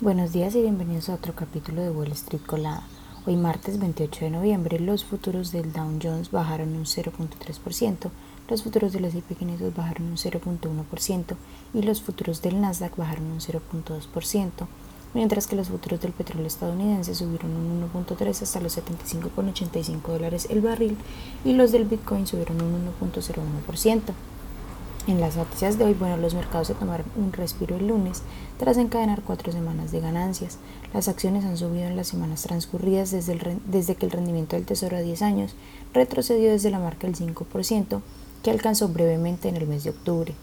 Buenos días y bienvenidos a otro capítulo de Wall Street Colada. Hoy martes 28 de noviembre los futuros del Dow Jones bajaron un 0.3%, los futuros del S&P 500 bajaron un 0.1% y los futuros del Nasdaq bajaron un 0.2%, mientras que los futuros del petróleo estadounidense subieron un 1.3 hasta los 75.85 dólares el barril y los del Bitcoin subieron un 1.01%. En las noticias de hoy, bueno, los mercados se tomaron un respiro el lunes tras encadenar cuatro semanas de ganancias. Las acciones han subido en las semanas transcurridas desde, que el rendimiento del Tesoro a 10 años retrocedió desde la marca del 5% que alcanzó brevemente en el mes de octubre.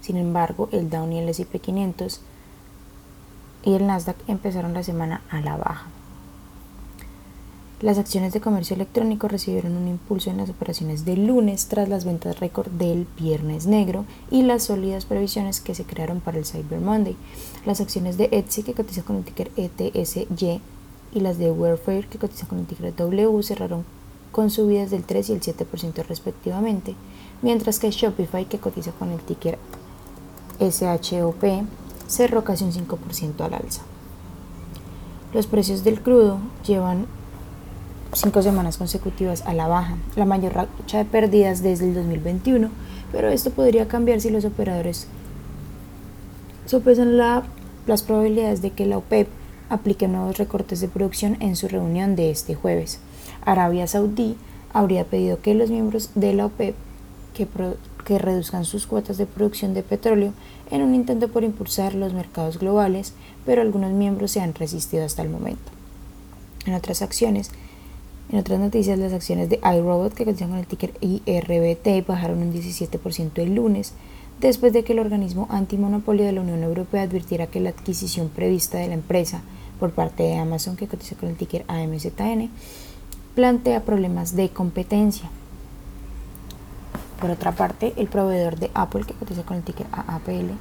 Sin embargo, el Dow y el S&P 500 y el Nasdaq empezaron la semana a la baja. Las acciones de comercio electrónico recibieron un impulso en las operaciones del lunes tras las ventas récord del viernes negro y las sólidas previsiones que se crearon para el Cyber Monday. Las acciones de Etsy que cotiza con el ticker ETSY y las de Warfare que cotiza con el ticker W cerraron con subidas del 3 y el 7% respectivamente, mientras que Shopify que cotiza con el ticker SHOP cerró casi un 5% al alza. Los precios del crudo llevan cinco semanas consecutivas a la baja, la mayor racha de pérdidas desde el 2021, pero esto podría cambiar si los operadores sopesan las probabilidades de que la OPEP aplique nuevos recortes de producción en su reunión de este jueves. Arabia Saudí habría pedido que los miembros de la OPEP que, que reduzcan sus cuotas de producción de petróleo en un intento por impulsar los mercados globales, pero algunos miembros se han resistido hasta el momento. En otras acciones, en otras noticias, las acciones de iRobot, que cotizan con el ticker IRBT, bajaron un 17% el lunes, después de que el organismo antimonopolio de la Unión Europea advirtiera que la adquisición prevista de la empresa por parte de Amazon, que cotiza con el ticker AMZN, plantea problemas de competencia. Por otra parte, el proveedor de Apple, que cotiza con el ticker AAPL,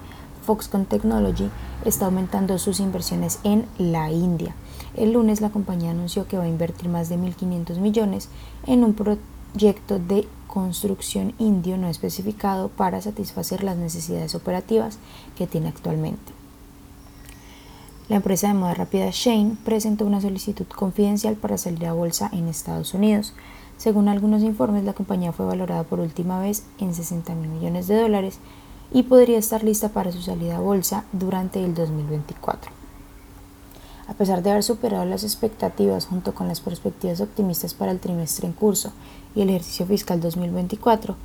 Foxconn Technology, está aumentando sus inversiones en la India el lunes la compañía anunció que va a invertir más de 1.500 millones en un proyecto de construcción indio no especificado para satisfacer las necesidades operativas que tiene actualmente. La empresa de moda rápida Shane presentó una solicitud confidencial para salir a bolsa en Estados Unidos. Según algunos informes, la compañía fue valorada por última vez en 60 mil millones de dólares y podría estar lista para su salida a bolsa durante el 2024. A pesar de haber superado las expectativas junto con las perspectivas optimistas para el trimestre en curso y el ejercicio fiscal 2024,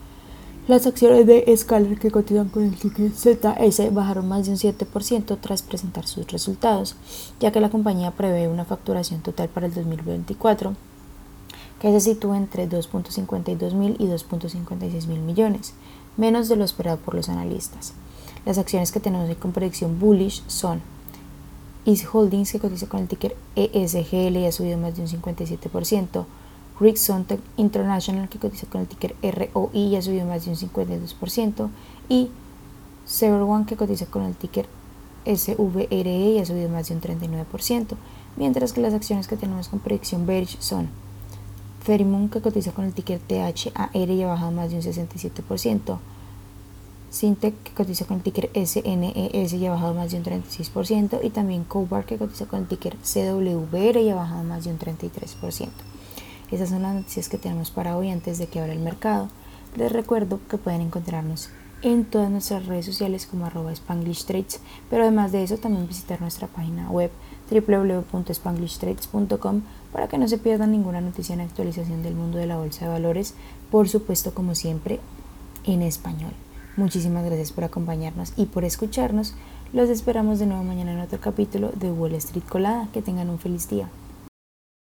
las acciones de Scalar que cotizan con el ticket ZS bajaron más de un 7% tras presentar sus resultados, ya que la compañía prevé una facturación total para el 2024 que se sitúa entre 2.52 mil y 2.56 mil millones, menos de lo esperado por los analistas. Las acciones que tenemos con predicción bullish son East Holdings, que cotiza con el ticker ESGL y ha subido más de un 57%. Rick Sontag International, que cotiza con el ticker ROI y ha subido más de un 52%. Y One, que cotiza con el ticker SVRE y ha subido más de un 39%. Mientras que las acciones que tenemos con predicción bearish son Ferrymoon, que cotiza con el ticker THAR y ha bajado más de un 67%. Sintec que cotiza con el ticker SNES y ha bajado más de un 36% y también Cobar que cotiza con el ticker CWR y ha bajado más de un 33%. Esas son las noticias que tenemos para hoy antes de que abra el mercado. Les recuerdo que pueden encontrarnos en todas nuestras redes sociales como arroba Spanglish Trades, pero además de eso también visitar nuestra página web www.spanglishtrades.com para que no se pierdan ninguna noticia en actualización del mundo de la bolsa de valores, por supuesto como siempre en español. Muchísimas gracias por acompañarnos y por escucharnos. Los esperamos de nuevo mañana en otro capítulo de Wall Street Colada. Que tengan un feliz día.